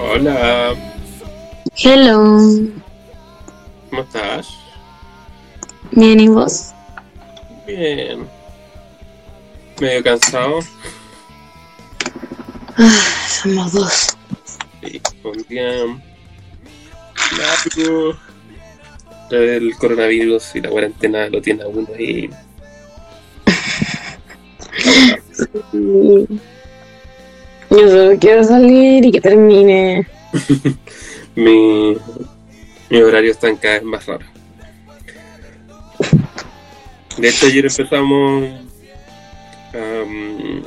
Hola, Hello. ¿cómo estás? Bien, ¿y vos? Bien. Medio cansado. Ah, somos dos. Sí, un día largo. El coronavirus y la cuarentena lo tiene a uno ahí. Yo solo quiero salir y que termine. Mi, mi horario está cada vez más raro. De hecho, ayer empezamos am,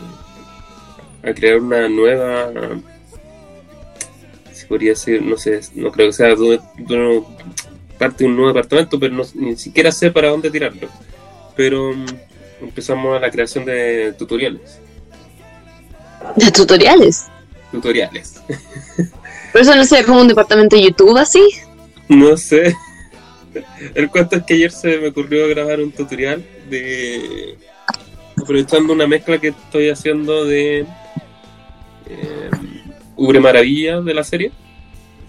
a crear una nueva. Se podría decir, no sé, no creo que sea de, parte de un nuevo departamento, pero no- ni siquiera sé para dónde tirarlo. Pero empezamos a la creación de tutoriales. ¿De tutoriales? Tutoriales. ¿Por eso no sé, como un departamento de YouTube así? No sé. El cuento es que ayer se me ocurrió grabar un tutorial de. aprovechando una mezcla que estoy haciendo de. Eh, Ubre Maravilla de la serie.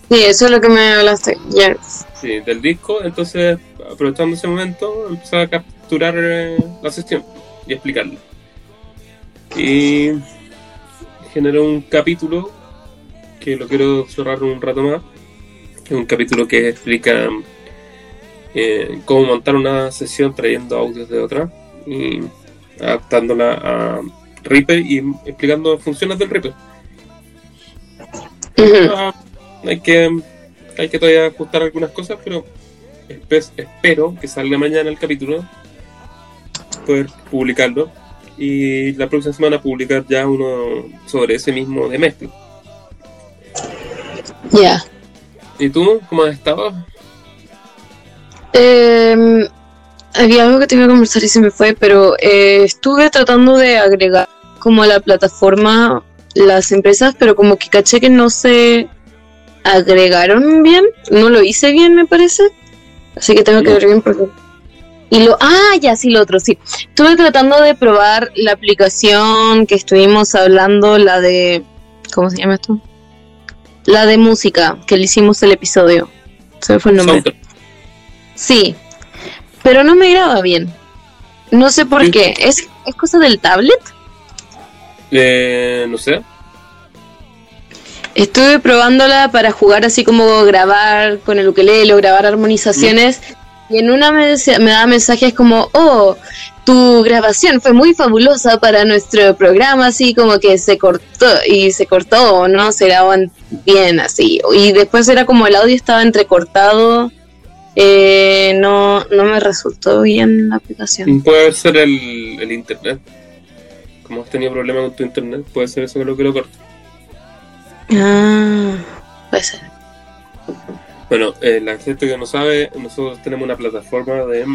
Sí, eso es lo que me hablaste. Ya. Sí, del disco. Entonces, aprovechando ese momento, empecé a capturar eh, la sesión y explicarla. Y generé un capítulo que lo quiero cerrar un rato más. Es un capítulo que explica eh, cómo montar una sesión trayendo audios de otra y adaptándola a Reaper y explicando funciones del Reaper. Ah, hay que hay que todavía ajustar algunas cosas, pero espe- espero que salga mañana el capítulo, poder publicarlo y la próxima semana publicar ya uno sobre ese mismo de mezcla. Ya. ¿Y tú cómo has estado? Eh, había algo que te iba a conversar y se me fue, pero eh, estuve tratando de agregar como a la plataforma las empresas, pero como que caché que no se agregaron bien, no lo hice bien me parece, así que tengo que ver bien porque... Y lo, ah, ya, sí, lo otro, sí. Estuve tratando de probar la aplicación que estuvimos hablando, la de, ¿cómo se llama esto? La de música, que le hicimos el episodio. Se me fue el nombre. Sí, pero no me graba bien. No sé por Sí. qué. ¿Es, ¿Es cosa del tablet? Eh, no sé. Estuve probándola para jugar así como grabar con el ukelele o grabar armonizaciones. Y en una me, decía- me daba mensajes como, oh, tu grabación fue muy fabulosa para nuestro programa, así como que se cortó y se cortó, ¿no? Se graban bien así. Y después era como el audio estaba entrecortado. Eh, no, no me resultó bien la aplicación. Puede ser el, el internet. Como has tenido problemas con tu internet, puede ser eso que lo que lo corta. Ah, puede ser. Bueno, eh, la gente que no sabe, nosotros tenemos una plataforma de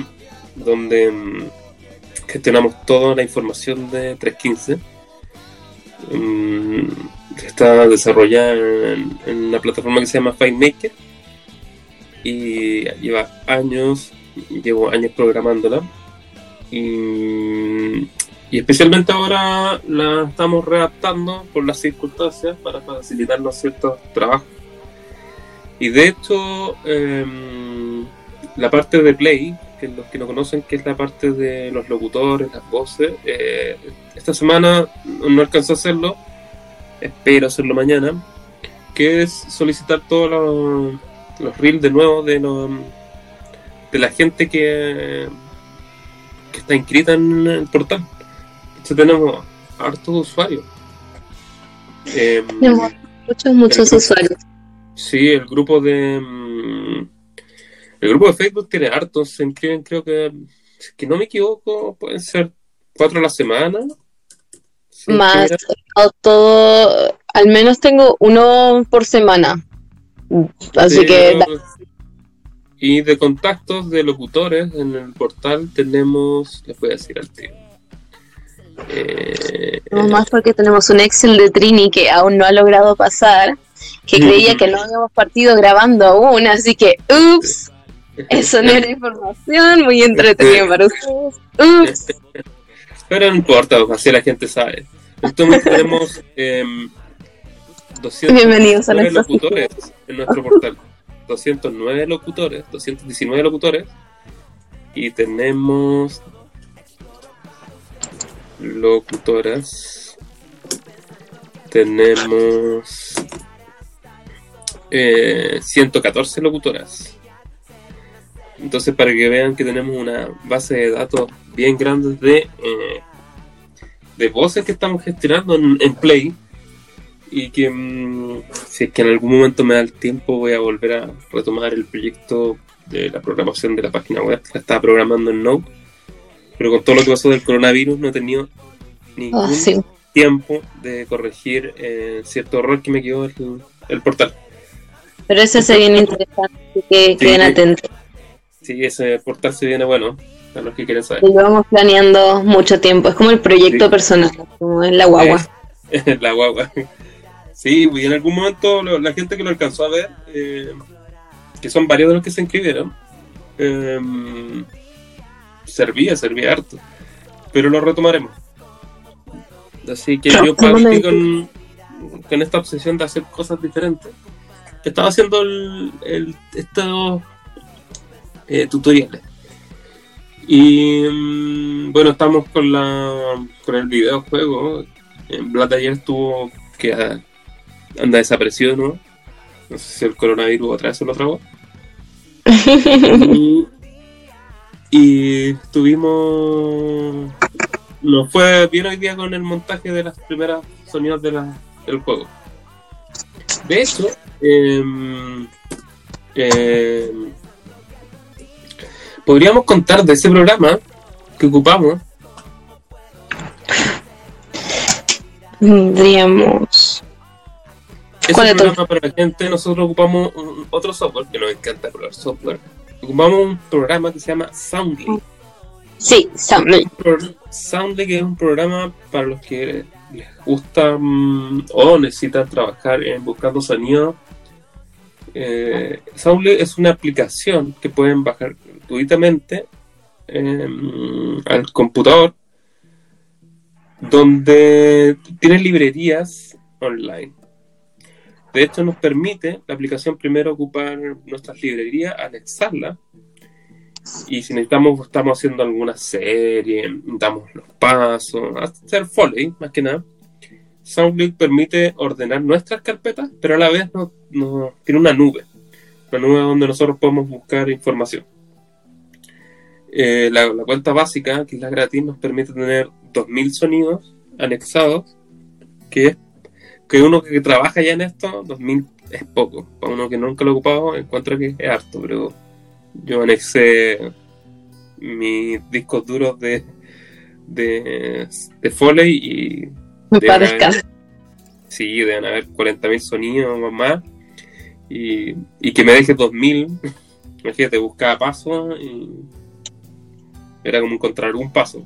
donde mm, gestionamos toda la información de 315. Mm, que está desarrollada en, en una plataforma que se llama FileMaker y lleva años, llevo años programándola y, y especialmente ahora la estamos readaptando por las circunstancias para facilitarnos ciertos trabajos. Y de hecho, em, la parte de Play, que los que no conocen, que es la parte de los locutores, las voces, eh, esta semana no alcanzó a hacerlo, espero hacerlo mañana, que es solicitar todos los, los reels de nuevo de, los, de la gente que, que está inscrita en el portal. Entonces tenemos hartos usuarios. Tenemos muchos, muchos usuarios. Sí, el grupo de. mm, El grupo de Facebook tiene hartos, se inscriben, creo que. Si es que no me equivoco, pueden ser cuatro a la semana. Más o todo, al menos tengo uno por semana. Así que Y de contactos de locutores en el portal tenemos. Les voy a decir al tío. Eh, más porque tenemos un Excel de Trini que aún no ha logrado pasar, que creía que no habíamos partido grabando aún, así que ups, eso no era información muy entretenida para ustedes. Ups. Pero no importa, así la gente sabe. Entonces tenemos em, Bienvenidos a locutores en nuestro portal. 209 locutores, 219 locutores. Y tenemos locutoras. Tenemos eh, 114 locutoras. Entonces, para que vean que tenemos una base de datos bien grande de, eh, de voces que estamos gestionando en, Play. Y que mm, si es que en algún momento me da el tiempo, voy a volver a retomar el proyecto de la programación de la página web. La estaba programando en Node. Pero con todo lo que pasó del coronavirus, no he tenido ningún ah, tiempo de corregir eh, cierto error que me quedó el, el portal. Pero eso sería interesante que queden atentos. Sí, ese portal se viene bueno, a los que quieren saber. Lo vamos planeando mucho tiempo, es como el proyecto personal, como en la guagua. la guagua. Sí, y en algún momento la gente que lo alcanzó a ver, eh, que son varios de los que se inscribieron, em, servía, servía harto. Pero lo retomaremos. Así que yo partí con, con esta obsesión de hacer cosas diferentes. Estaba haciendo el, el, estos eh, tutoriales. Y mm, bueno, estamos con la con el videojuego. En Black ayer estuvo que anda desaparecido, ¿no? No sé si el coronavirus otra vez se lo tragó. y, y estuvimos. Nos fue bien hoy día con el montaje de las primeras sonidos de la, del juego. De hecho, eh, eh, podríamos contar de ese programa que ocupamos. Tendríamos. Ese programa para la gente, nosotros ocupamos otro software que nos encanta probar software. Ocupamos un programa que se llama Soundly. Sí, Soundly. Soundly que es un programa para los que les gusta mm, o necesitan trabajar en buscando sonido. Eh, Soundly es una aplicación que pueden bajar gratuitamente em, al computador donde tiene librerías online. De hecho, nos permite la aplicación primero ocupar nuestras librerías, anexarla. Y si necesitamos, estamos haciendo alguna serie, damos los pasos, hacer foley, más que nada. SoundClick permite ordenar nuestras carpetas, pero a la vez no, tiene una nube. Una nube donde nosotros podemos buscar información. Eh, la, cuenta básica, que es la gratis, nos permite tener 2.000 sonidos anexados, que es que uno que trabaja ya en esto, 2.000 es poco. Para uno que nunca lo ha ocupado, encuentro que es harto, pero yo anexé mis discos duros de, de, de Foley y... sí, deben haber 40.000 sonidos o más. Y, y que me deje 2.000, imagínate, buscaba paso y era como encontrar un paso.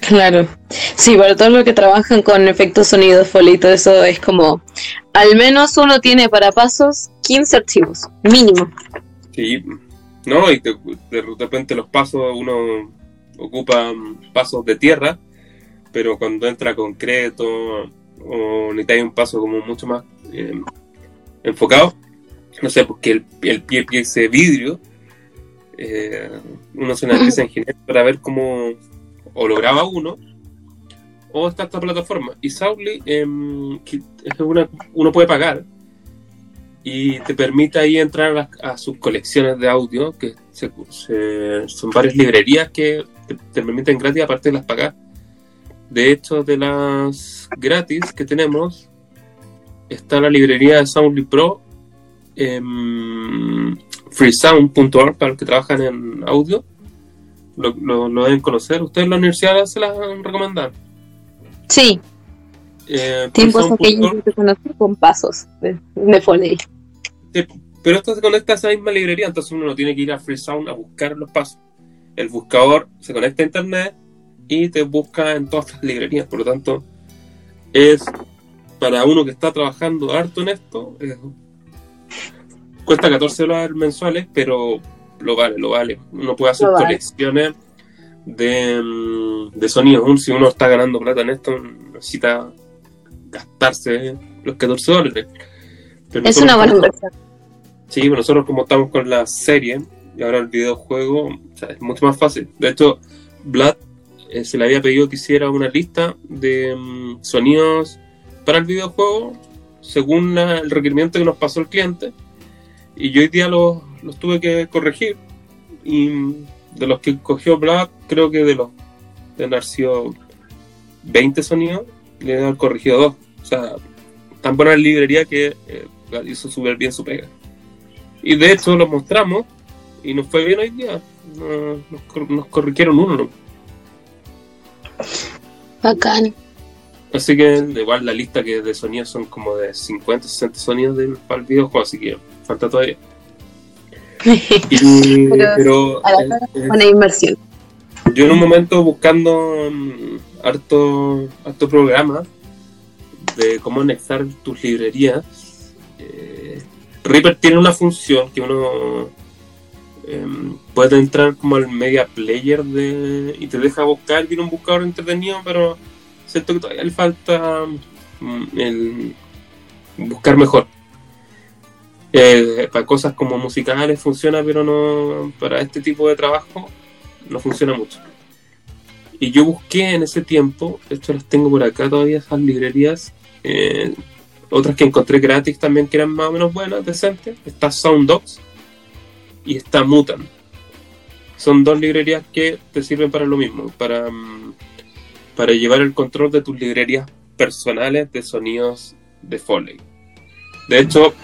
Claro. Sí, para todos los que trabajan con efectos sonidos, foley y todo eso, es como, al menos uno tiene para pasos 15 archivos, mínimo. Sí, no, y de, repente los pasos, uno ocupa pasos de tierra, pero cuando entra concreto o necesita un paso como mucho más eh, enfocado, no sé, porque el, el pie, ese vidrio, eh, uno se empieza en para ver cómo o lo graba uno o está esta plataforma. Y Soundly em, es una, uno puede pagar y te permite ahí entrar a, sus colecciones de audio, que son varias librerías que te, permiten gratis, aparte de las pagar. De hecho, de las gratis que tenemos, está la librería de Soundly Pro, em, freesound.org para los que trabajan en audio. Lo, lo, deben conocer. ¿Ustedes en la universidad se las recomendan? Sí. Eh, Tiempos aquellos que conocí con pasos de, de pero esto se conecta a esa misma librería, entonces uno no tiene que ir a Freesound a buscar los pasos. El buscador se conecta a internet y te busca en todas las librerías. Por lo tanto, es para uno que está trabajando harto en esto, cuesta 14 dólares mensuales, pero lo vale, lo vale. Uno puede hacer colecciones de, mm, de sonidos. si uno está ganando plata en esto, necesita gastarse los 14 dólares. Pero es una buena inversión. Sí, pero nosotros como estamos con la serie y ahora el videojuego, es mucho más fácil. De hecho, Vlad eh, se le había pedido que hiciera una lista de mm, sonidos para el videojuego según el requerimiento que nos pasó el cliente. Y yo hoy día los, los tuve que corregir. Y de los que cogió Vlad, creo que de los de haber sido 20 sonidos, le he corregido dos. O sea, tan buena librería que eh, hizo súper bien su pega. Y de hecho lo mostramos y nos fue bien hoy día. Nos, corrigieron uno. Bacán. Así que igual la lista que de sonidos son como de 50, 60 sonidos de, para el videojuego, así que falta todavía. pero, buena inversión. Yo en un momento buscando harto, harto programa de cómo anexar tus librerías, eh, Reaper tiene una función que uno em, puede entrar como al media player de, y te deja buscar, tiene un buscador entretenido, pero siento que todavía le falta mm, buscar mejor. Eh, para cosas como musicales funciona, pero no para este tipo de trabajo no funciona mucho. Y yo busqué en ese tiempo, esto las tengo por acá todavía, esas librerías, eh, otras que encontré gratis también que eran más o menos buenas, decentes. Está Sounddogs y está Mutan. Son dos librerías que te sirven para lo mismo, para, mm, para llevar el control de tus librerías personales de sonidos de Foley. De hecho,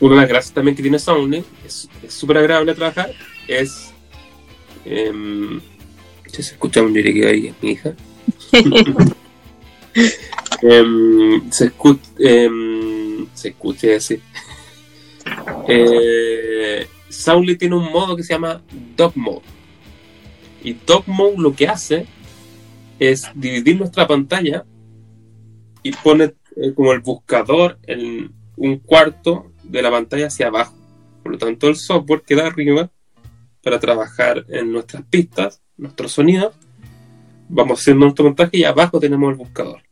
una de las gracias también que tiene Soundly, es súper agradable trabajar, es... Eh, se escucha un que ahí, es mi hija. Em, se, escucha, em, se escucha así. Eh, tiene un modo que se llama Dog Mode. Y Dog Mode lo que hace es dividir nuestra pantalla y pone eh, como el buscador en un cuarto de la pantalla hacia abajo. Por lo tanto, el software queda arriba para trabajar en nuestras pistas, nuestros sonidos. Vamos haciendo nuestro montaje y abajo tenemos el buscador.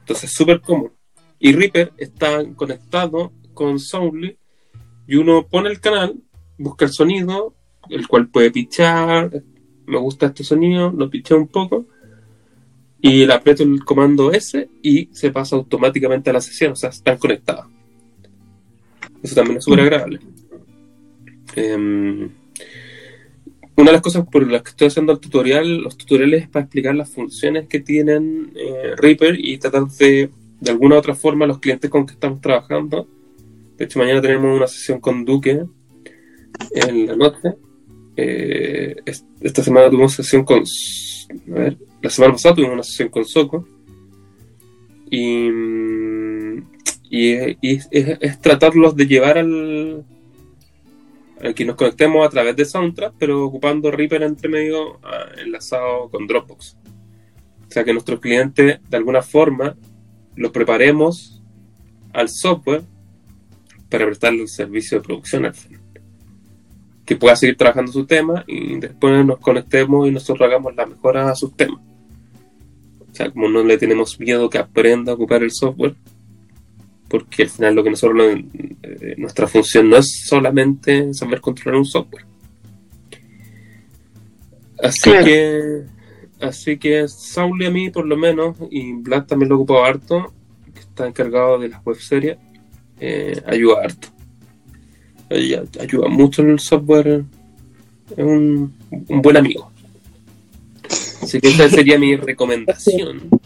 Entonces es súper cómodo. Y Reaper está conectado con Soundly y uno pone el canal, busca el sonido, el cual puede pichar. Me gusta este sonido, lo piché un poco y le aprieto el comando S y se pasa automáticamente a la sesión, o sea, están conectados. Eso también es súper agradable. Em, una de las cosas por las que estoy haciendo el tutorial, los tutoriales es para explicar las funciones que tienen eh, Reaper y tratar de, de alguna u otra forma, los clientes con que estamos trabajando. De hecho, mañana tenemos una sesión con Duque en la noche. Eh, esta semana tuvimos sesión con. A ver, la semana pasada tuvimos una sesión con Soco. Y, y, es tratarlos de llevar al, que nos conectemos a través de Soundtrack, pero ocupando Reaper entre medio ah, enlazado con Dropbox. O sea que nuestros clientes de alguna forma lo preparemos al software para prestarle el servicio de producción al final. Que pueda seguir trabajando su tema y después nos conectemos y nosotros hagamos la mejora a sus temas. O sea, como no le tenemos miedo que aprenda a ocupar el software, porque al final lo que nosotros, eh, nuestra función no es solamente saber controlar un software. Así que, así que Saul y a mí por lo menos, y Vlad también lo ocupado harto, que está encargado de las web series, eh, ayuda harto. Ayuda, mucho en el software, es un, un buen amigo. Así que esa sería mi recomendación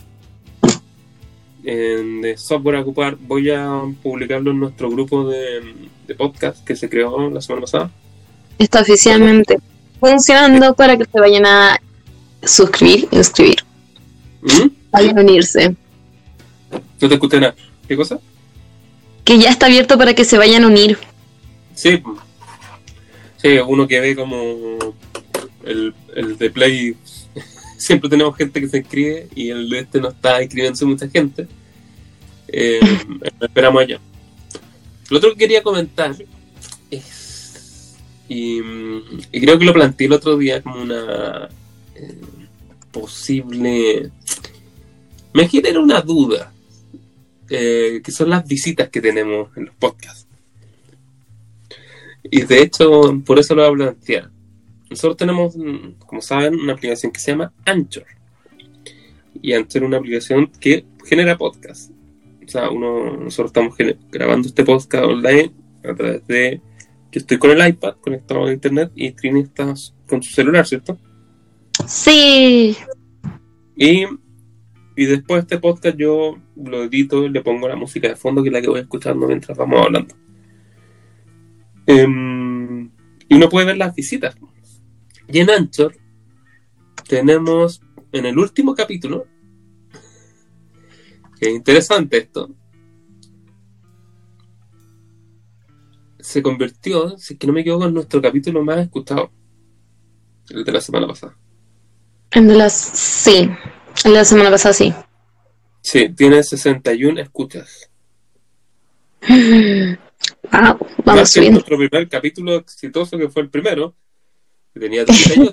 de software a ocupar, voy a publicarlo en nuestro grupo de, podcast que se creó la semana pasada. Está oficialmente funcionando para que se vayan a suscribir, inscribir. ¿Mm? Vayan a unirse. No te escuché nada. ¿Qué cosa? Que ya está abierto para que se vayan a unir. Sí, sí uno que ve como el, el de Play siempre tenemos gente que se inscribe y el de este no está inscribiéndose mucha gente. Eh, esperamos allá. Lo otro que quería comentar es, y, creo que lo planteé el otro día como una eh, posible... Me genera una duda. eh, que son las visitas que tenemos en los podcasts. Y de hecho, por eso lo voy a plantear. Nosotros tenemos, mm, como saben, una aplicación que se llama Anchor. Y Anchor es una aplicación que genera podcast. O sea, uno, nosotros estamos grabando este podcast online a través de... Yo estoy con el iPad conectado a internet y Trini está con su celular, ¿cierto? Sí. Y, y después de este podcast yo lo edito y le pongo la música de fondo que es la que voy escuchando mientras vamos hablando. Em, y uno puede ver las visitas. Y en Anchor tenemos en el último capítulo, que es interesante esto, se convirtió, si es que no me equivoco, en nuestro capítulo más escuchado. El de la semana pasada. El de las. Sí. El de la semana pasada, sí. Sí, tiene 61 escuchas. Wow, vamos bien. nuestro primer capítulo exitoso, que fue el primero, que tenía 10 años.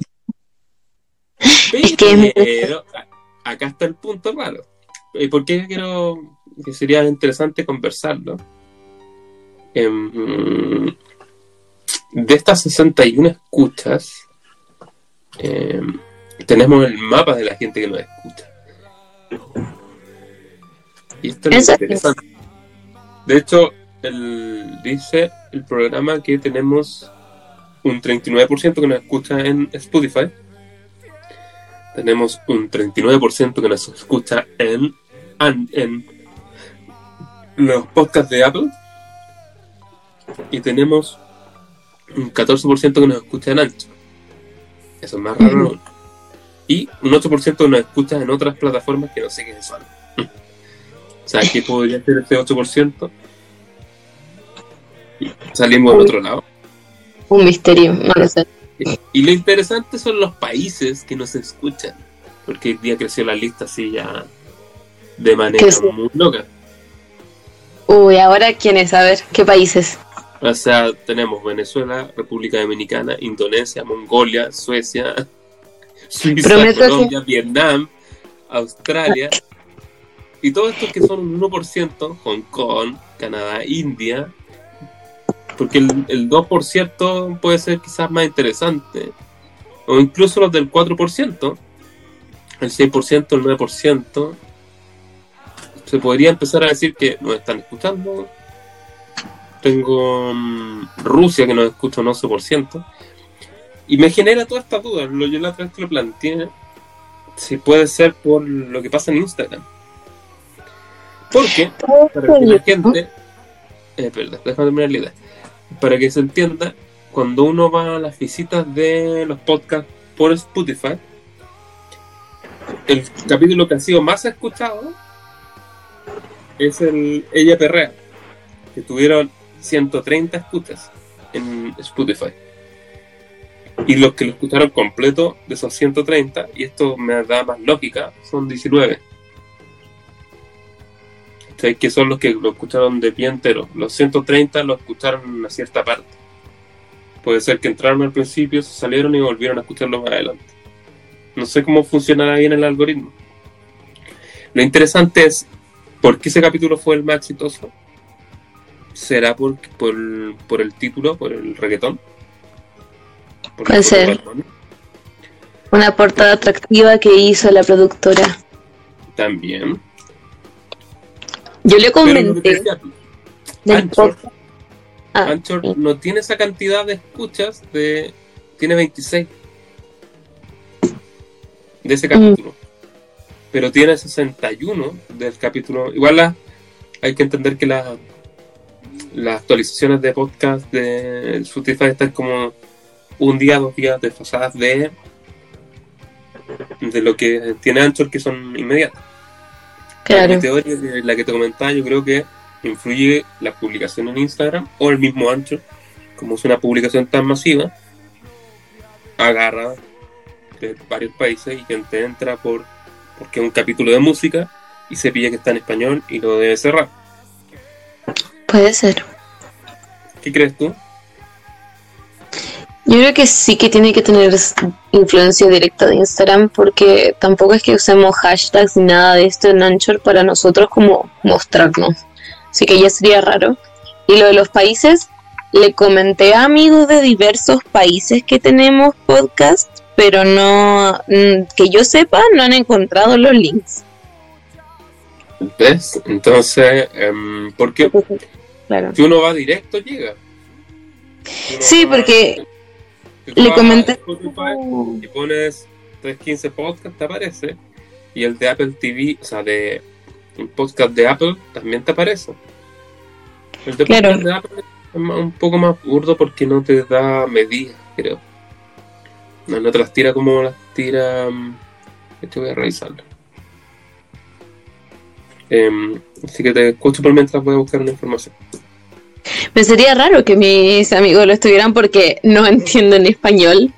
Pero, acá está el punto raro. ¿Y por qué quiero que sería interesante conversarlo? Em, de estas 61 escuchas, em, tenemos el mapa de la gente que nos escucha. Y esto es interesante. De hecho, el, dice el programa que tenemos un 39% que nos escucha en Spotify. Tenemos un 39% que nos escucha en, en los podcasts de Apple. Y tenemos un 14% que nos escucha en Ancho. Eso es más raro. Y un 8% que nos escucha en otras plataformas que no sé qué son. o sea, ¿qué podría ser ese 8%? salimos al otro lado. Un misterio, no lo sé. Y lo interesante son los países que nos escuchan, porque hoy día creció la lista así ya de manera muy loca. Uy, ahora quiénes, a ver, ¿qué países? O sea, tenemos Venezuela, República Dominicana, Indonesia, Mongolia, Suecia, Suiza, Colombia, Vietnam, Australia. Y todos estos que son un 1%, Hong Kong, Canadá, India, porque el, el 2% puede ser quizás más interesante. O incluso los del 4%, el 6%, el 9%. Se podría empezar a decir que nos están escuchando. Tengo mm, Rusia que nos escucha un 11%. Y me genera todas estas dudas. Lo, yo la otra vez que lo planteé. Si puede ser por lo que pasa en Instagram. Porque, para que la gente. Eh, perdón, déjame terminar la idea para que se entienda, cuando uno va a las visitas de los podcasts por Spotify, el capítulo que ha sido más escuchado es el Ella Perrea, que tuvieron 130 escuchas en Spotify. Y los que lo escucharon completo de esos 130, y esto me da más lógica, son 19 que son los que lo escucharon de pie entero. Los 130 lo escucharon en una cierta parte. Puede ser que entraron al principio, se salieron y volvieron a escucharlo más adelante. No sé cómo funcionará bien el algoritmo. Lo interesante es por qué ese capítulo fue el más exitoso. ¿Será por, por, el título, por el reggaetón? Puede ser. Una portada atractiva que hizo la productora. También. Yo le comenté. Anchor, ah, Anchor no tiene esa cantidad de escuchas de. Tiene 26 de ese capítulo. Mm. Pero tiene 61 del capítulo. Igual hay que entender que las actualizaciones de podcast de Spotify están como un día, dos días desfasadas de, de lo que tiene Anchor, que son inmediatas. Claro. Mi teoría, la que te comentaba, yo creo que influye la publicación en Instagram o el mismo ancho, como es una publicación tan masiva, agarra de varios países y gente entra por porque es un capítulo de música y se pilla que está en español y lo debe cerrar. Puede ser. ¿Qué crees tú? Yo creo que sí que tiene que tener influencia directa de Instagram porque tampoco es que usemos hashtags ni nada de esto en Anchor para nosotros como mostrarnos. Así que ya sería raro. Y lo de los países, le comenté a amigos de diversos países que tenemos podcast, pero no, mm, que yo sepa, no han encontrado los links. ¿Ves? Entonces, um, ¿por qué? Claro. Si uno va directo, llega. Sí, porque le comenté. Y pones 315 podcast, te aparece. Y el de Apple TV, o sea, de un podcast de Apple, también te aparece. El de claro. podcast de Apple es un poco más burdo porque no te da medidas, creo. No, no te las tira como las tira. Esto voy a revisarlo. Eh, así que te escucho por mientras voy a buscar una información. Me sería raro que mis amigos lo estuvieran porque no entienden español.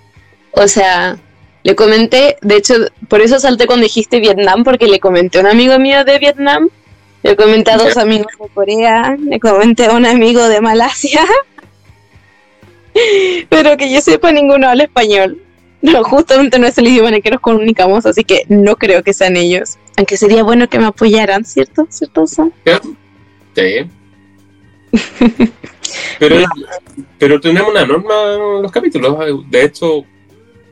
O sea, le comenté, de hecho, por eso salté cuando dijiste Vietnam, porque le comenté a un amigo mío de Vietnam, le comenté a dos amigos de Corea, le comenté a un amigo de Malasia. Pero que yo sepa, ninguno habla español. No, justamente no es el idioma en el que nos comunicamos, así que no creo que sean ellos. Aunque sería bueno que me apoyaran, ¿cierto? ¿Cierto, Sam? Sí. pero, pero tenemos una norma en los capítulos. De hecho,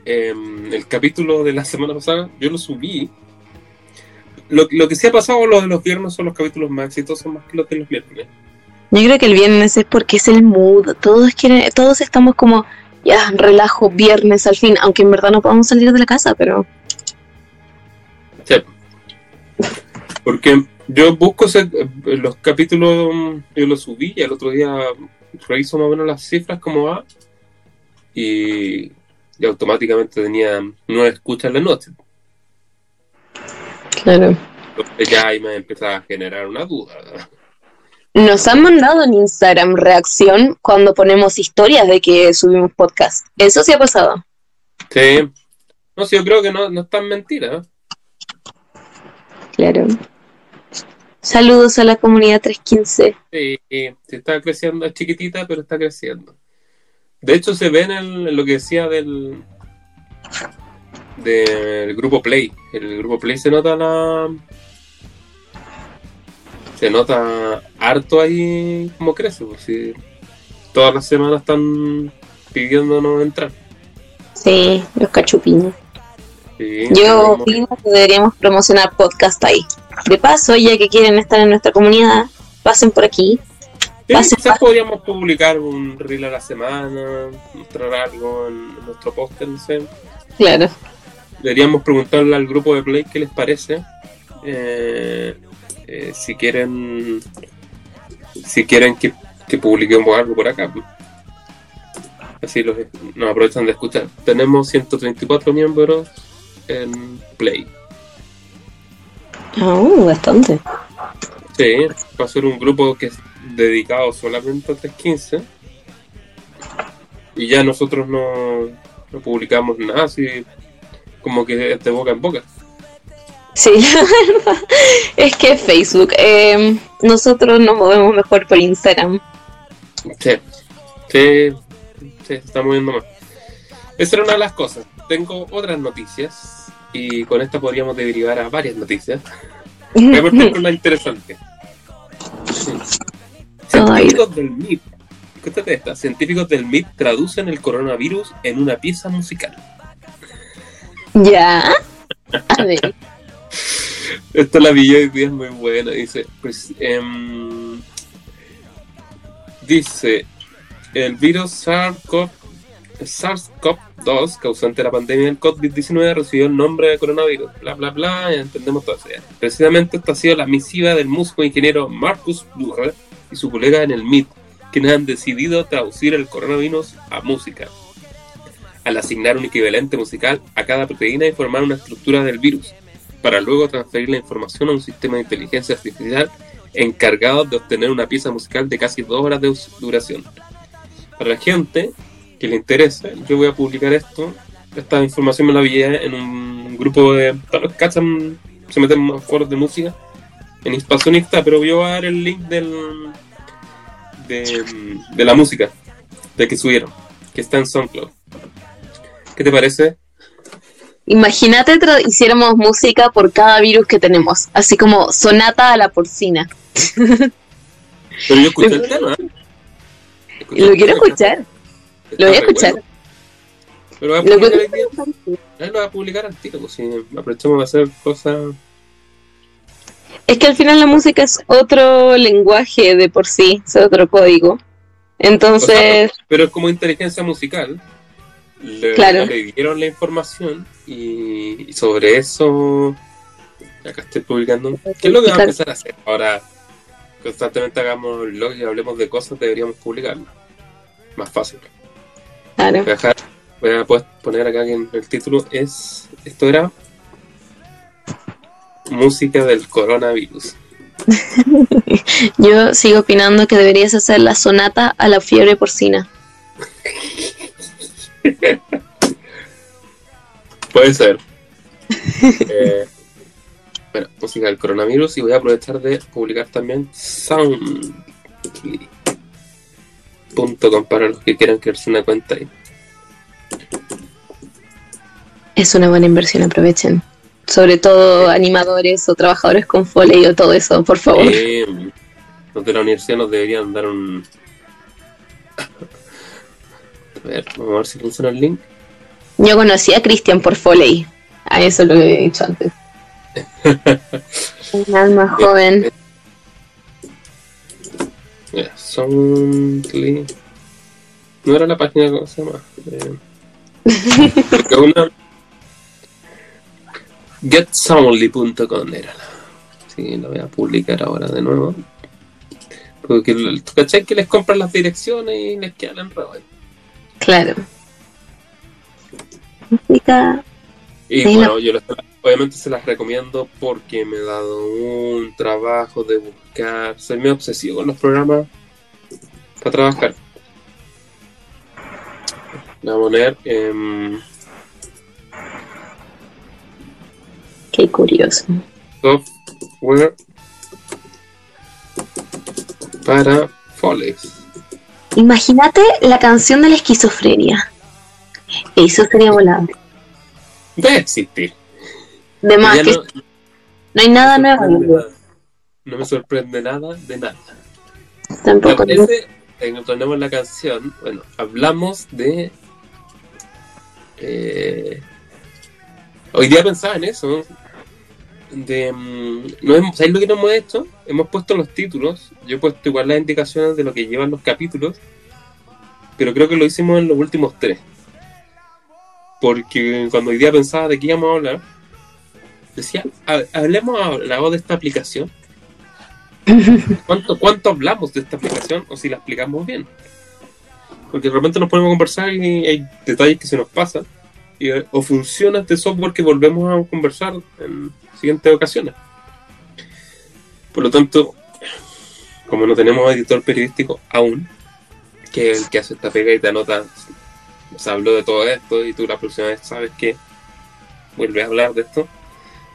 eh, el capítulo de la semana pasada yo lo subí. Lo, lo, que sí ha pasado los de los viernes son los capítulos más exitosos más que los de los miércoles. Yo creo que el viernes es porque es el mood. Todos quieren, todos estamos como ya relajo viernes al fin, aunque en verdad no podamos salir de la casa, pero sí. Porque yo busco ese, los capítulos, yo los subí y el otro día reviso más o menos las cifras, cómo va, y, y automáticamente tenía nueve escuchas en la noche. Claro. Entonces ya ahí me empieza a generar una duda. Nos han mandado en Instagram reacción cuando ponemos historias de que subimos podcast. Eso sí ha pasado. Sí. No, sí, yo creo que no, no es tan mentira. Claro. Saludos a la comunidad 315. Sí, sí, está creciendo, es chiquitita, pero está creciendo. De hecho, se ve en, el, en lo que decía del del grupo Play. El grupo Play se nota la. Se nota harto ahí como crece, pues todas las semanas están pidiéndonos entrar. Sí, los cachupines. Sí, Yo opino que deberíamos promocionar podcast ahí. De paso, ya que quieren estar en nuestra comunidad, pasen por aquí. Sí, quizás podríamos publicar un reel a la semana, mostrar algo en nuestro póster, no sé. Claro. Deberíamos preguntarle al grupo de Play qué les parece. eh, eh, si quieren si quieren que, que publiquemos algo por acá. Así los, nos aprovechan de escuchar. Tenemos 134 miembros en Play. Ah, bastante. Sí, va a ser un grupo que es dedicado solamente a 315. Y ya nosotros no, no publicamos nada, así como que es de boca en boca. Sí, la verdad. Es que Facebook. eh, nosotros nos movemos mejor por Instagram. Sí, sí, sí, se está moviendo más. Esa era una de las cosas. Tengo otras noticias y con esta podríamos derivar a varias noticias. Voy a partir con la interesante. Científicos del MIT, escúchate esta, científicos del MIT traducen el coronavirus en una pieza musical. ya. A ver. Esta la vi hoy día, es muy buena. Dice, pues, em, dice, el virus SARS-CoV- SARS-CoV-2, causante de la pandemia del COVID-19, recibió el nombre de coronavirus. Bla, bla, bla, ya entendemos todo eso. Precisamente esta ha sido la misiva del músico e ingeniero Marcus Burrer y su colega en el MIT, quienes han decidido traducir el coronavirus a música. Al asignar un equivalente musical a cada proteína y formar una estructura del virus para luego transferir la información a un sistema de inteligencia artificial encargado de obtener una pieza musical de casi dos horas de duración. Para la gente que le interese, yo voy a publicar esto. Esta información me la vi en un grupo de. Que cachan, se meten más foros de música. En Hispasonista, pero yo voy a dar el link del. De, de la música de que subieron, que está en SoundCloud. ¿Qué te parece? Imagínate hiciéramos música por cada virus que tenemos, así como sonata a la porcina. Pero yo escuché el tema. Escuché Lo el quiero tema. escuchar, lo voy a escuchar. bueno. Pero lo voy a Lo publicar que- día. Ahí lo voy a publicar al tiro, pues si aprovechamos de hacer cosas. Es que al final la música es otro lenguaje de por sí, es otro código. Entonces, Pero es como inteligencia musical. Le, Claro. le dieron la información y, y sobre eso. Acá estoy publicando. ¿Qué es lo que va a empezar a hacer? Ahora, constantemente hagamos lo y hablemos de cosas, deberíamos publicarlo. Más fácil. Claro. Voy a, dejar, voy a poner acá que en el título es. Esto era. Música del coronavirus. Yo sigo opinando que deberías hacer la sonata a la fiebre porcina. Puede ser. Eh, bueno, música del coronavirus y voy a aprovechar de publicar también Soundly.com para los que quieran crearse una cuenta ahí. Es una buena inversión, aprovechen. Sobre todo animadores o trabajadores con foley o todo eso, por favor. Eh, los de la universidad nos deberían dar un. A ver, vamos a ver si funciona el link. Yo conocí a Cristian por foley. A eso es lo que había dicho antes. Un alma joven. Mira, Soundly. No era la página, ¿cómo se llama? Eh, una. GetSoundly.com era la. Sí, la voy a publicar ahora de nuevo. Porque ¿tú cachai que les compran las direcciones y les quedan en enredo? Claro. Y bueno, yo les- obviamente se las recomiendo porque me he dado un trabajo de buscar. Soy muy obsesivo con los programas para trabajar. La voy a poner em, Qué curioso. software para Folex. Imagínate la canción de la esquizofrenia. Eso sería volado. Debe existir. De más que no, no hay nada nuevo. nada. No me sorprende nada de nada. Tampoco. Me parece, la canción, bueno, hablamos de... eh, hoy día pensaba en eso, de... mm, No hemos, ¿Sabéis lo que no hemos hecho? Hemos puesto los títulos, yo he puesto igual las indicaciones de lo que llevan los capítulos, pero creo que lo hicimos en los últimos tres. Porque cuando hoy día pensaba de qué íbamos a hablar, decía, "Ha- hablemos hablado de esta aplicación. ¿Cuánto, ¿Cuánto hablamos de esta aplicación o si la explicamos bien? Porque de repente nos ponemos a conversar y hay detalles que se nos pasan. Y, o funciona este software que volvemos a conversar en siguientes ocasiones. Por lo tanto, como no tenemos editor periodístico aún, que es el que hace esta pega y te anota, se habló de todo esto y tú la próxima vez sabes que vuelve a hablar de esto,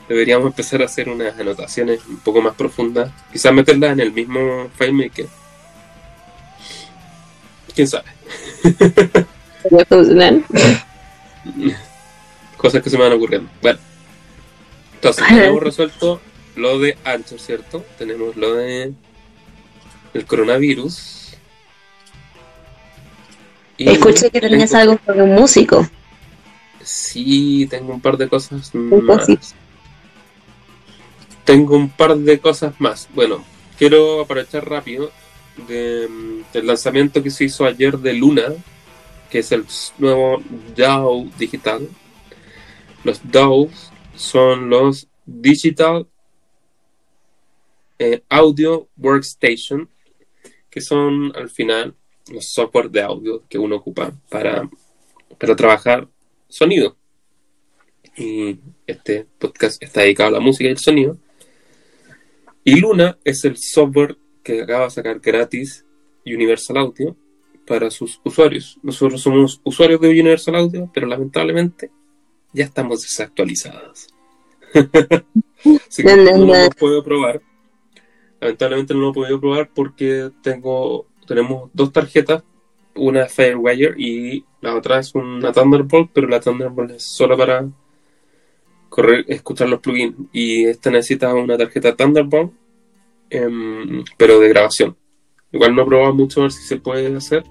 deberíamos empezar a hacer unas anotaciones un poco más profundas, quizás meterlas en el mismo FileMaker. ¿Quién sabe? Cosas que se me van ocurriendo. Bueno, entonces tenemos resuelto lo de Anchor, ¿cierto? Tenemos lo de el coronavirus. Y Escuché que tenías tengo- algo sobre un músico. Sí, tengo un par de cosas más. Tengo un par de cosas más. Bueno, quiero aprovechar rápido de, mm, del lanzamiento que se hizo ayer de Luna, que es el nuevo DAW digital. Los DAWs son los Digital eh, Audio Workstation, que son al final los software de audio que uno ocupa para, para trabajar sonido. Y este podcast está dedicado a la música y el sonido. Y Luna es el software que acaba de sacar gratis Universal Audio para sus usuarios. Nosotros somos usuarios de Universal Audio, pero lamentablemente ya estamos desactualizados. Así que no lo hemos podido probar. Lamentablemente no lo he podido probar porque tengo tenemos dos tarjetas una es Firewire y la otra es una Thunderbolt, pero la Thunderbolt es solo para correr, escuchar los plugins. Y esta necesita una tarjeta Thunderbolt, em, pero de grabación. Igual no he probado mucho a ver si se puede hacer.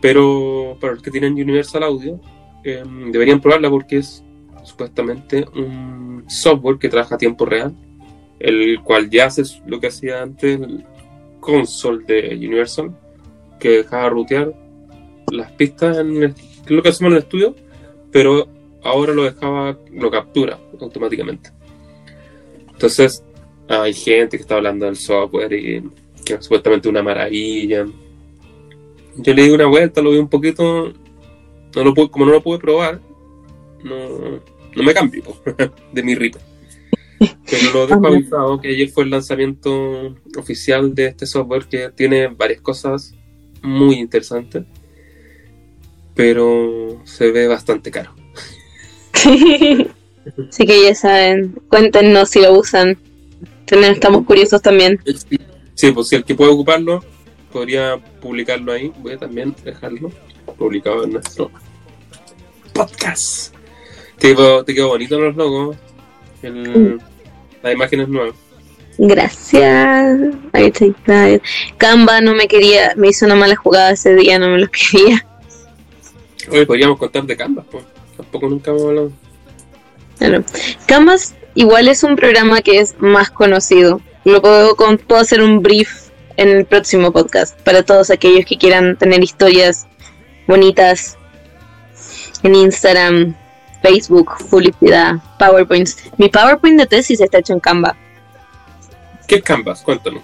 Pero para los que tienen Universal Audio, em, deberían probarla porque es supuestamente un software que trabaja a tiempo real, el cual ya hace lo que hacía antes el console de Universal, que dejaba rutear las pistas en lo que hacemos en el estudio, pero ahora lo dejaba, lo captura automáticamente. Entonces, hay gente que está hablando del software y que es supuestamente una maravilla. Yo le di una vuelta, lo vi un poquito, no lo como no lo pude probar, no, no me cambio de mi RIP. Pero lo dejo avisado que ayer fue el lanzamiento oficial de este software que tiene varias cosas muy interesantes, pero se ve bastante caro. Así que ya saben, cuéntenos si lo usan. Estamos curiosos también. Sí, pues si el que puede ocuparlo, podría publicarlo ahí. Voy a también dejarlo publicado en nuestro podcast. Te quedó, bonito los logos. El, las imágenes nuevas. Gracias. Ahí está. Canva no me quería, me hizo una mala jugada ese día, no me lo quería. Oye, podríamos contar de Canva, pues. Tampoco nunca hemos hablado. Claro. Canvas igual es un programa que es más conocido. Lo puedo, puedo hacer un brief en el próximo podcast para todos aquellos que quieran tener historias bonitas en Instagram, Facebook, publicidad, PowerPoints. Mi PowerPoint de tesis está hecho en Canva. ¿Qué es Canvas? Cuéntanos.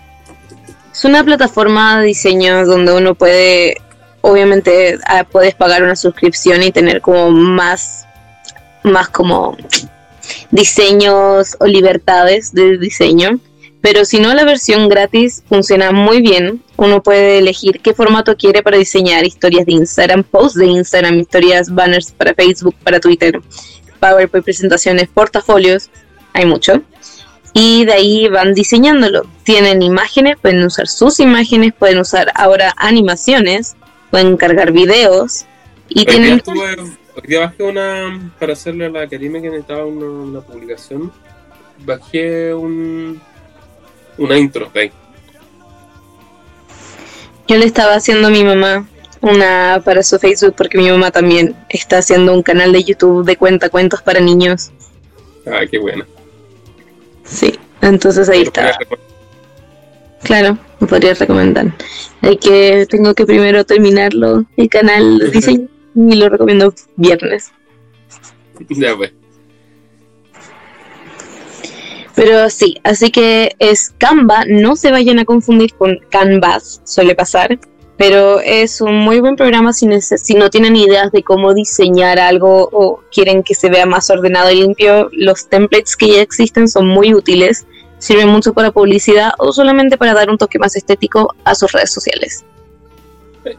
Es una plataforma de diseño donde uno puede, obviamente, ah, puedes pagar una suscripción y tener como más, más como diseños o libertades de diseño. Pero si no, la versión gratis funciona muy bien. Uno puede elegir qué formato quiere para diseñar historias de Instagram, posts de Instagram, historias, banners para Facebook, para Twitter, PowerPoint, presentaciones, portafolios. Hay mucho. Y de ahí van diseñándolo. Tienen imágenes, pueden usar sus imágenes, pueden usar ahora animaciones, pueden cargar videos. Y tienen. Día bajé una para hacerle a la academia que necesitaba una, una publicación. Bajé un, una intro Yo le estaba haciendo a mi mamá una para su Facebook porque mi mamá también está haciendo un canal de YouTube de cuenta cuentos para niños. Ah, qué bueno. Sí, entonces ahí está. Claro, me podría recomendar. Hay que, tengo que primero terminarlo, el canal diseño, y lo recomiendo viernes. Ya pues. Pero sí, así que es Canva, no se vayan a confundir con Canvas, suele pasar, pero es un muy buen programa si, si no tienen ideas de cómo diseñar algo o quieren que se vea más ordenado y limpio, los templates que ya existen son muy útiles, sirven mucho para publicidad o solamente para dar un toque más estético a sus redes sociales.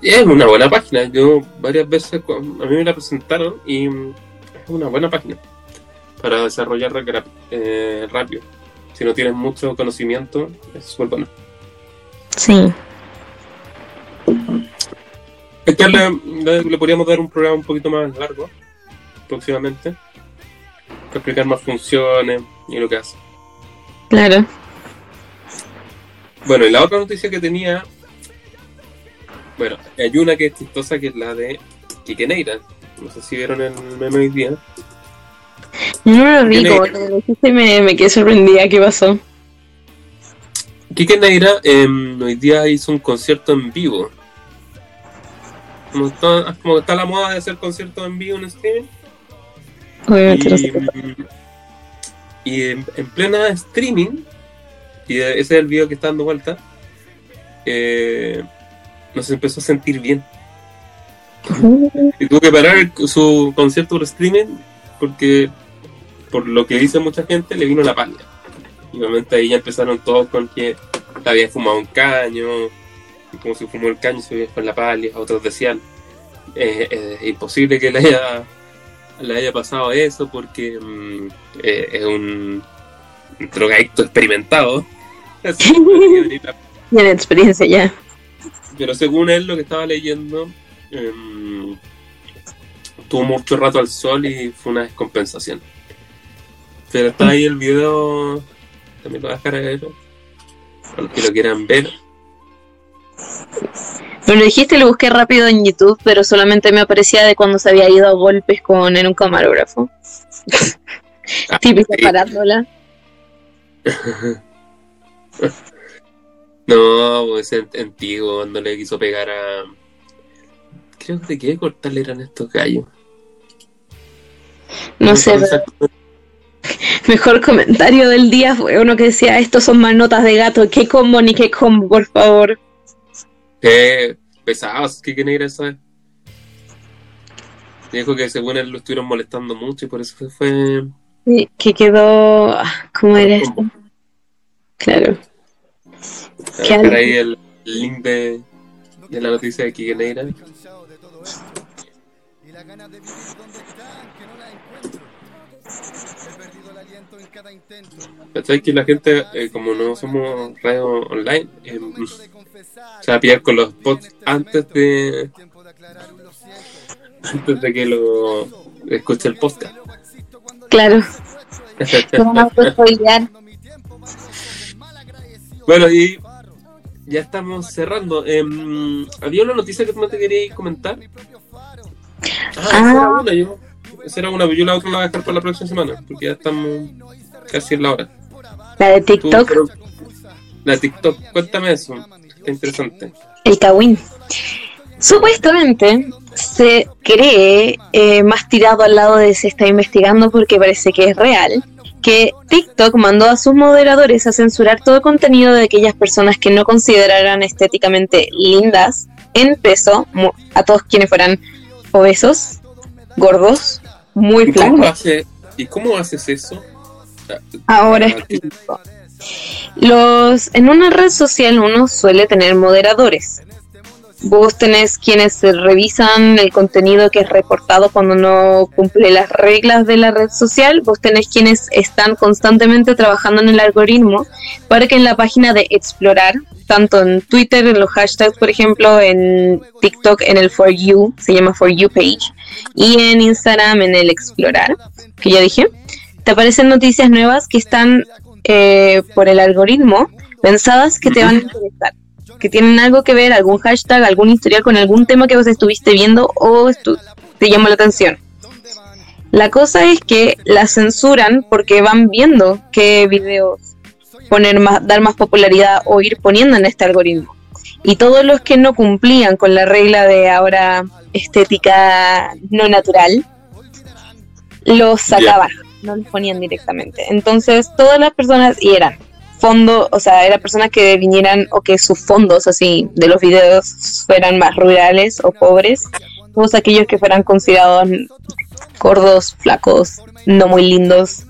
Es una buena página, yo varias veces a mí me la presentaron y es una buena página para desarrollar eh, rápido. Si no tienes mucho conocimiento, es súper bueno. Sí. Es que le, podríamos dar un programa un poquito más largo, próximamente, para explicar más funciones y lo que hace. Claro. Bueno, y la otra noticia que tenía, bueno, hay una que es chistosa, que es la de Kike Neira. No sé si vieron el meme hoy día. No lo vi, como lo dijiste me, me quedé sorprendida. ¿Qué pasó? Kike Neira em, hoy día hizo un concierto en vivo. Como está, la moda de hacer conciertos en vivo en streaming. y, en, plena streaming, y ese es el video que está dando vuelta, eh, nos empezó a sentir bien. y tuvo que parar su concierto por streaming porque por lo que dice mucha gente, le vino la palla. Y obviamente ahí ya empezaron todos con que había fumado un caño, y como si fumó el caño se veía con la palla, otros decían, eh, eh, es imposible que le haya, le haya pasado eso porque mm, eh, es un drogadicto experimentado. Tiene experiencia ya. pero según él, lo que estaba leyendo, em, tuvo mucho rato al sol y fue una descompensación. Pero está ahí el video, también lo voy a dejar ahí, para los que lo quieran ver. Pero dijiste, lo busqué rápido en YouTube, pero solamente me aparecía de cuando se había ido a golpes con en un camarógrafo. Ah, Típica sí. parándola. No, pues es antiguo, cuando le quiso pegar a. Creo que de qué cortal eran estos gallos. No sé, pero mejor comentario del día fue uno que decía, estos son más notas de gato, qué combo ni qué combo, por favor. Eh, pesados, ¿qué quiere ir a saber? Dijo que según él lo estuvieron molestando mucho y por eso fue. fue Que quedó, ah, ¿cómo era esto? Claro. a Qué dejar algo. ahí el link de, de la noticia de Kike Neira. cansado de todo esto. Y las ganas de vivir donde están, que no las encuentro. He perdido el aliento en cada intento. ¿Sabes que la gente, eh, como no somos radio online, eh, De se va a pillar con los bots antes de, de antes de que lo escuche el podcast? Claro. Bueno, y ya estamos cerrando. Em, ¿Había una noticia que te querías comentar? Ah, esa era Ah. una, yo. Esa era una, yo la otra la voy a dejar para la próxima semana, porque ya estamos casi en la hora. La de Tú, TikTok, pero- la TikTok, cuéntame eso. Está interesante. el Kawin. Supuestamente se cree, eh, más tirado al lado de se está investigando porque parece que es real, que TikTok mandó a sus moderadores a censurar todo contenido de aquellas personas que no consideraran estéticamente lindas en peso, a todos quienes fueran obesos, gordos, muy ¿Y cómo, flacos. hace, ¿Y cómo haces eso? Ahora Ah, explico. Los, en una red social uno suele tener moderadores. Vos tenés quienes revisan el contenido que es reportado cuando no cumple las reglas de la red social. Vos tenés quienes están constantemente trabajando en el algoritmo para que en la página de explorar, tanto en Twitter, en los hashtags, por ejemplo, en TikTok, en el For You, se llama For You page, y en Instagram, en el explorar, que ya dije, te aparecen noticias nuevas que están eh, por el algoritmo pensadas que te van a interesar, que tienen algo que ver, algún hashtag, algún historial con algún tema que vos estuviste viendo o estu- te llamó la atención. La cosa es que la censuran porque van viendo qué videos poner más, dar más popularidad o ir poniendo en este algoritmo. Y todos los que no cumplían con la regla de ahora estética no natural, los sacaban, no los ponían directamente. Entonces, todas las personas, y eran fondo, o sea, eran personas que vinieran o que sus fondos así de los videos fueran más rurales o pobres, todos aquellos que fueran considerados gordos, flacos, no muy lindos,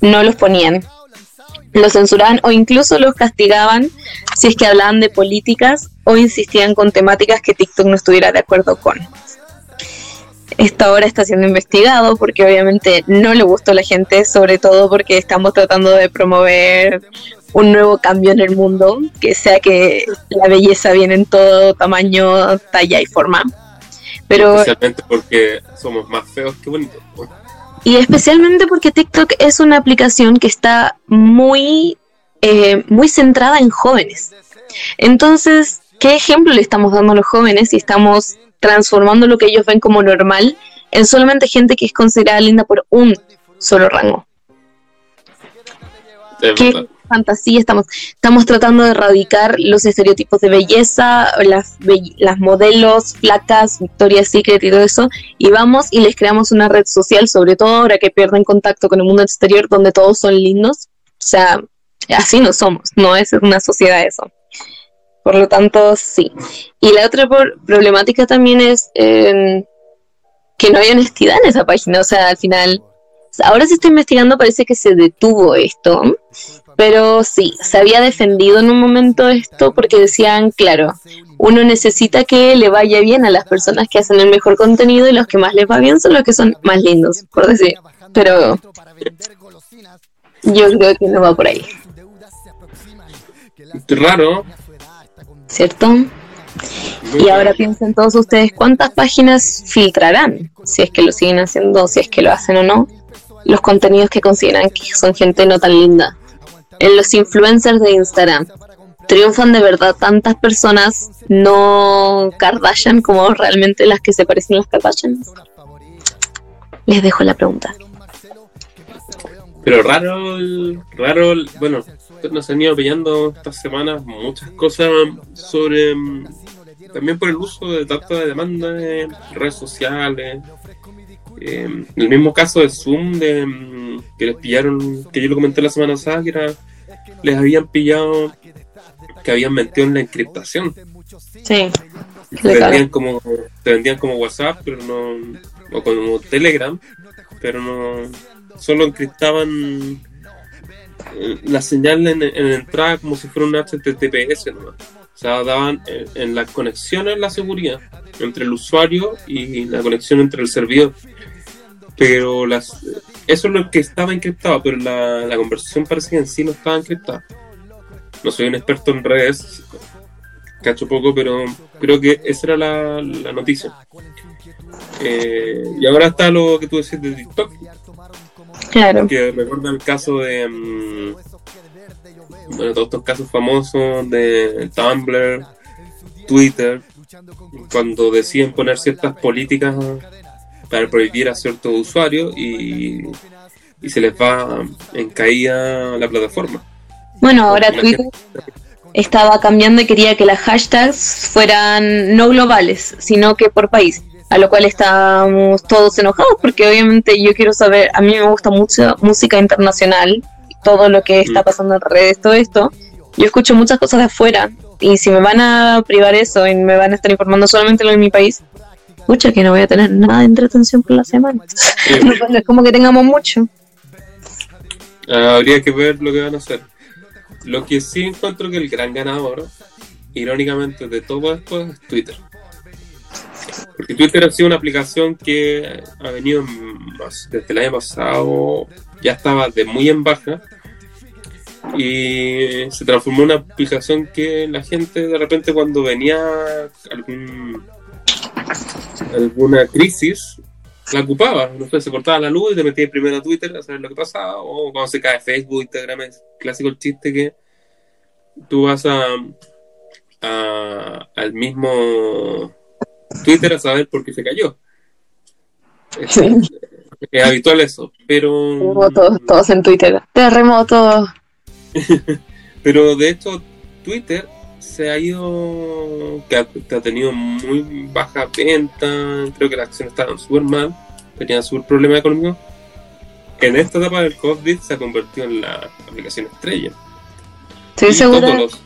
no los ponían. Los censuraban o incluso los castigaban si es que hablaban de políticas o insistían con temáticas que TikTok no estuviera de acuerdo con. Esto ahora está siendo investigado porque obviamente no le gustó a la gente, sobre todo porque estamos tratando de promover un nuevo cambio en el mundo, que sea que la belleza viene en todo tamaño, talla y forma. Pero Especialmente porque somos más feos que bonitos. y especialmente porque TikTok es una aplicación que está muy, eh, muy centrada en jóvenes. Entonces, ¿qué ejemplo le estamos dando a los jóvenes si estamos transformando lo que ellos ven como normal en solamente gente que es considerada linda por un solo rango? Es ¿Qué verdad. fantasía estamos? Estamos tratando de erradicar los estereotipos de belleza, las, be- las modelos flacas, Victoria's Secret y todo eso, y vamos y les creamos una red social, sobre todo ahora que pierden contacto con el mundo exterior, donde todos son lindos. O sea, así no somos, no es una sociedad eso. Por lo tanto, sí. Y la otra por- problemática también es eh, que no hay honestidad en esa página. O sea, al final, ahora se está investigando, parece que se detuvo esto. Pero sí, se había defendido en un momento esto porque decían, claro, uno necesita que le vaya bien a las personas que hacen el mejor contenido y los que más les va bien son los que son más lindos, por decir. Pero yo creo que no va por ahí, raro. ¿Cierto? Y ahora piensen todos ustedes cuántas páginas filtrarán, si es que lo siguen haciendo, si es que lo hacen o no, los contenidos que consideran que son gente no tan linda. En los influencers de Instagram, ¿triunfan de verdad tantas personas no Kardashian como realmente las que se parecen a las Kardashian? Les dejo la pregunta. Pero raro, el- raro, el- bueno, nos han ido pillando estas semanas muchas cosas sobre, mm, también por el uso de tanta de demanda de redes sociales. Eh, el mismo caso de Zoom, de, mm, que les pillaron, que yo lo comenté la semana pasada, que era, les habían pillado que habían mentido en la encriptación. Sí, Te vendían como, te vendían como WhatsApp, pero no, o como Telegram, pero no, solo encriptaban la señal en, en entrada como si fuera un HTTPS nomás. O sea, daban en, las conexiones la seguridad entre el usuario y la conexión entre el servidor. Pero las, eso es lo que estaba encriptado, pero la, la conversación parece que en sí no estaba encriptada. No soy un experto en redes, cacho poco, pero creo que esa era la, la noticia. Eh, y ahora está lo que tú decís de TikTok, claro. que recuerda el caso de. mm, bueno, todos estos casos famosos de Tumblr, Twitter, cuando deciden poner ciertas políticas para prohibir a ciertos usuarios y, y se les va en caída la plataforma. Bueno, ahora Twitter estaba cambiando y quería que las hashtags fueran no globales, sino que por país. A lo cual estábamos todos enojados porque obviamente yo quiero saber, a mí me gusta mucho música internacional, todo lo que está Mm. pasando en redes, todo esto. Yo escucho muchas cosas de afuera y si me van a privar eso y me van a estar informando solamente lo de mi país, escucha que no voy a tener nada de entretención por la semana. Eh, no es como que tengamos mucho. Habría que ver lo que van a hacer. Lo que sí encuentro que el gran ganador, irónicamente, de todo esto es Twitter. Porque Twitter ha sido una aplicación que ha venido desde el año pasado, ya estaba de muy en baja, y se transformó en una aplicación que la gente de repente cuando venía algún, alguna crisis, la ocupaba. No sé, se cortaba la luz y te metías primero a Twitter a saber lo que pasaba. O cuando se cae Facebook, Instagram, es clásico el chiste que tú vas a- al mismo Twitter a saber por qué se cayó. Es, es habitual eso, pero Terremotos, todos en Twitter. Terremotos. pero de hecho Twitter se ha ido que ha, que ha tenido muy baja venta creo que las acciones estaban súper mal tenían súper problemas económicos en esta etapa del COVID se ha convertido en la aplicación estrella Estoy y, segura. todos los-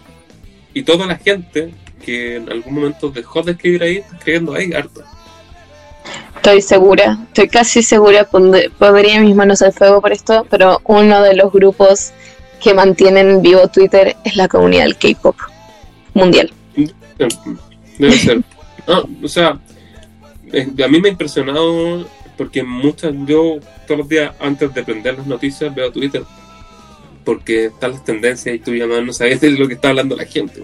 y toda la gente que en algún momento dejó de escribir ahí está escribiendo ahí harto Estoy segura, estoy casi segura, pondría mis manos al fuego por esto, pero uno de los grupos que mantienen vivo Twitter es la comunidad del K-pop mundial. Debe ser. Ah, o sea, a mí me ha impresionado porque muchas, yo todos los días antes de prender las noticias veo Twitter porque están las tendencias y tú ya no sabes de lo que está hablando la gente.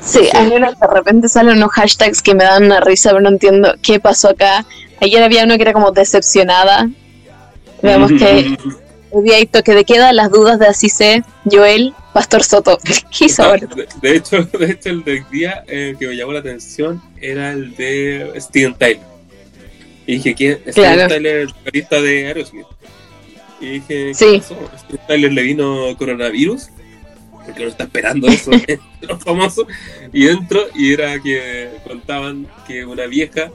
Sí, a mí de repente salen unos hashtags que me dan una risa, pero no entiendo qué pasó acá. Ayer había uno que era como decepcionada. Veamos que día hay toque de queda, las dudas de así sé, Joel, Pastor Soto. ¿Qué hizo Ah, ahora? de, de hecho, de hecho, el del día eh, que me llamó la atención era el de Steven Tyler. Y dije, ¿quién? Steven Claro. Tyler, el vocalista de Aerosmith. Y dije, ¿qué Sí. pasó? ¿Steven Tyler le vino coronavirus? Porque no está esperando eso, los famosos. Y entro y era que contaban que una vieja,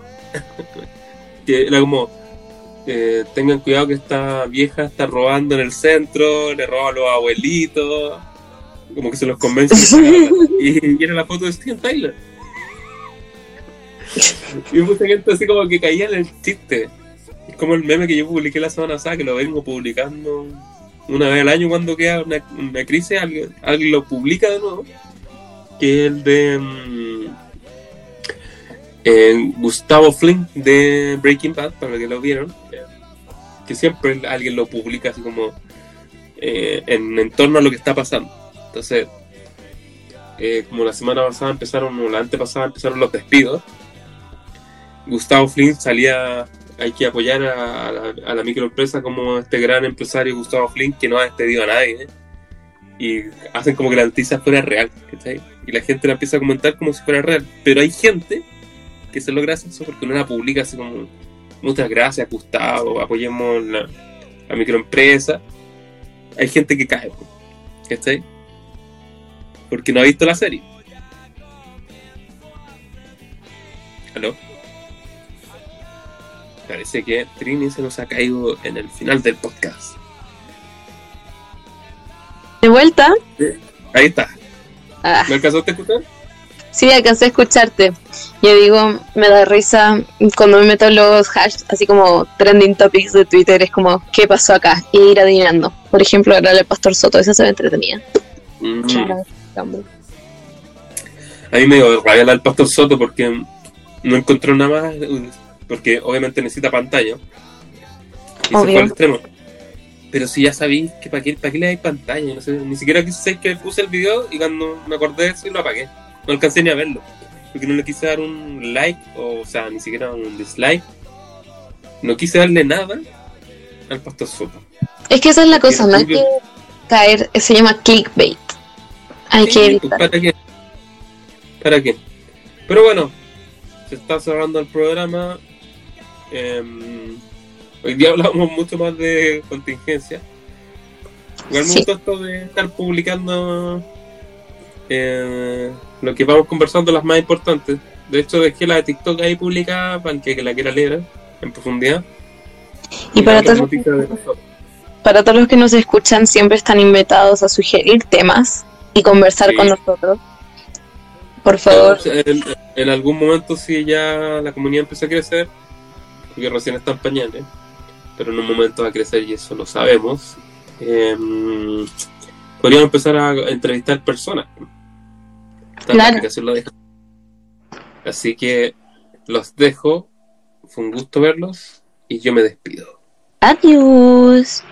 que era como, eh, tengan cuidado que esta vieja está robando en el centro, le roba a los abuelitos, como que se los convence. y, y era la foto de Steven Tyler. Y mucha gente así como que caía en el chiste. Es como el meme que yo publiqué la semana pasada, que lo vengo publicando una vez al año cuando queda una, una crisis, alguien, alguien lo publica de nuevo. Que es el de mm, eh, Gustavo Fling de Breaking Bad, para los que lo vieron. Que siempre alguien lo publica así como eh, en, en torno a lo que está pasando. Entonces, eh, como la semana pasada empezaron, o la antepasada empezaron los despidos, Gustavo Flynn salía, hay que apoyar a, la, a microempresa como este gran empresario Gustavo Flynn que no ha despedido a nadie. ¿eh? Y hacen como que la noticia fuera real. Y la gente la empieza a comentar como si fuera real. Pero hay gente que se logra eso porque no la publica así como, muchas gracias Gustavo, apoyemos la, la microempresa. Hay gente que cae, ¿cachai? Porque no ha visto la serie. Parece que Trini se nos ha caído en el final del podcast. De vuelta. Ahí está. Ah, ¿Me alcanzaste a escuchar? sí, alcancé a escucharte. Yo digo, me da risa cuando me meto en los hashtags, así como trending topics de Twitter, es como, ¿qué pasó acá? Y ir adivinando. Por ejemplo, ahora el Pastor Soto, esa se ve entretenida. Mm. A mí me dio rabia del Pastor Soto porque no encontró nada más. Porque obviamente necesita pantalla. Y se Obvio. fue al extremo. Pero si ya sabéis que para qué, para qué le dais pantalla, no sé, ni siquiera quise que puse el video y cuando me acordé de eso y lo apagué. No alcancé ni a verlo. Porque no le quise dar un like, o, o sea, ni siquiera un dislike. No quise darle nada al Pastor Soto. Es que esa es la cosa, no hay que caer, se llama clickbait. Hay Sí, que pues, evitar. ¿Para qué? ¿Para qué? Pero bueno, se está cerrando el programa. Em, hoy día hablamos mucho más de contingencia. Igual me Sí. esto de estar publicando eh, lo que vamos conversando, las más importantes. De hecho, dejé la de TikTok ahí publicada para el que, la quiera leer en profundidad. Y para todos, para todos los que nos escuchan, siempre están invitados a sugerir temas y conversar Sí. con nosotros. Por favor, En, en algún momento, si ya la comunidad empieza a crecer, porque recién está en pañales, pero en un momento va a crecer y eso lo sabemos, em, podríamos empezar a entrevistar personas. Claro. lo. Así que los dejo. Fue un gusto verlos y yo me despido. adiós.